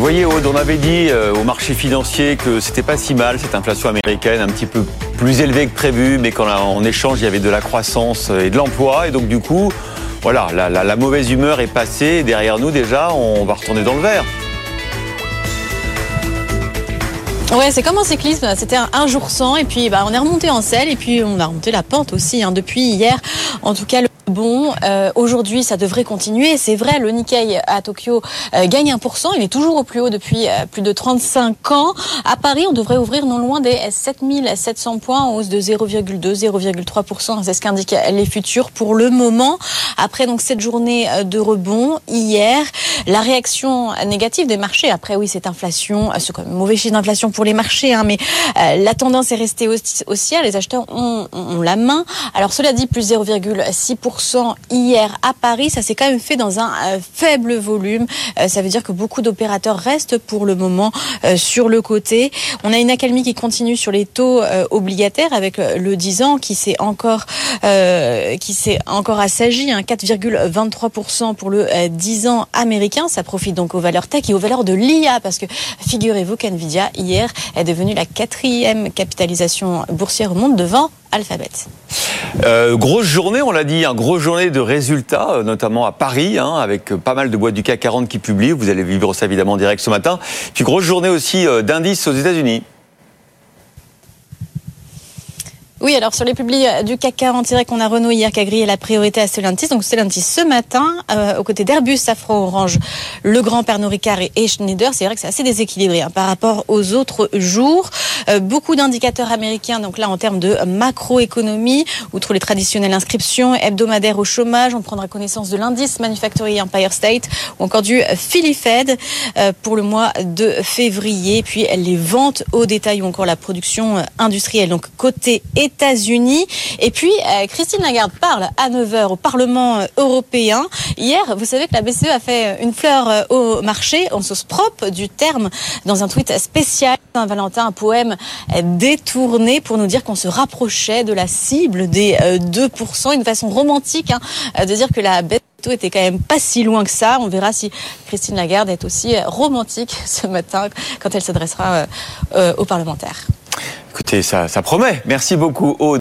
Vous voyez, Aude, on avait dit euh, au marché financier que c'était pas si mal cette inflation américaine, un petit peu plus élevée que prévu, mais qu'en échange il y avait de la croissance et de l'emploi, et donc du coup, voilà, la, mauvaise humeur est passée. Derrière nous déjà, on va retourner dans le vert. Ouais, c'est comme en cyclisme, c'était un, jour sans et puis bah, on est remonté en selle et puis on a remonté la pente aussi hein, depuis hier. En tout cas, le bon. Euh, Aujourd'hui, ça devrait continuer. C'est vrai, le Nikkei à Tokyo euh, gagne 1%. Il est toujours au plus haut depuis euh, plus de 35 ans. À Paris, on devrait ouvrir non loin des 7700 points, en hausse de 0,2, 0,3%. C'est ce qu'indiquent les futurs pour le moment. Après donc cette journée euh, de rebond hier, la réaction négative des marchés. Après oui, cette inflation, c'est quand même mauvais chiffre d'inflation pour les marchés, hein, mais la tendance est restée haussière. Les acheteurs ont, ont la main. Alors cela dit, plus 0,6% hier à Paris. Ça s'est quand même fait dans un euh, faible volume. Euh, ça veut dire que beaucoup d'opérateurs restent pour le moment euh, sur le côté. On a une accalmie qui continue sur les taux obligataires avec le 10 ans qui s'est encore qui s'est encore assagi, hein, 4,23% pour le 10 ans américain. Ça profite donc aux valeurs tech et aux valeurs de l'IA parce que figurez-vous qu'Nvidia hier est devenue la quatrième capitalisation boursière au monde devant Alphabet. Euh, grosse journée, on l'a dit, un hein, grosse journée de résultats, euh, notamment à Paris, hein, avec pas mal de boîtes du CAC 40 qui publient. Vous allez vivre ça évidemment en direct ce matin. Puis grosse journée aussi euh, d'indices aux États-Unis. Oui, alors sur les publics du CAC 40, c'est qu'on a Renault hier qui a grillé la priorité à Stellantis. Donc Stellantis ce matin, euh, aux côtés d'Airbus, Safran, Orange, Le Grand, Pernod Ricard et Schneider. C'est vrai que c'est assez déséquilibré hein, par rapport aux autres jours. Euh, beaucoup d'indicateurs américains, donc là en termes de macroéconomie, outre les traditionnelles inscriptions hebdomadaires au chômage, on prendra connaissance de l'indice Manufacturing Empire State ou encore du Philly Fed euh, pour le mois de février. Puis les ventes au détail ou encore la production industrielle. Donc côté États-Unis. Et puis, euh, Christine Lagarde parle à 9h au Parlement euh, européen. Hier, vous savez que la BCE a fait une fleur euh, au marché en sauce propre du terme dans un tweet spécial. Saint-Valentin, un poème détourné pour nous dire qu'on se rapprochait de la cible des 2%. Une façon romantique hein, de dire que la BCE était quand même pas si loin que ça. On verra si Christine Lagarde est aussi romantique ce matin quand elle s'adressera aux parlementaires. Écoutez, ça, promet. Merci beaucoup, Aude.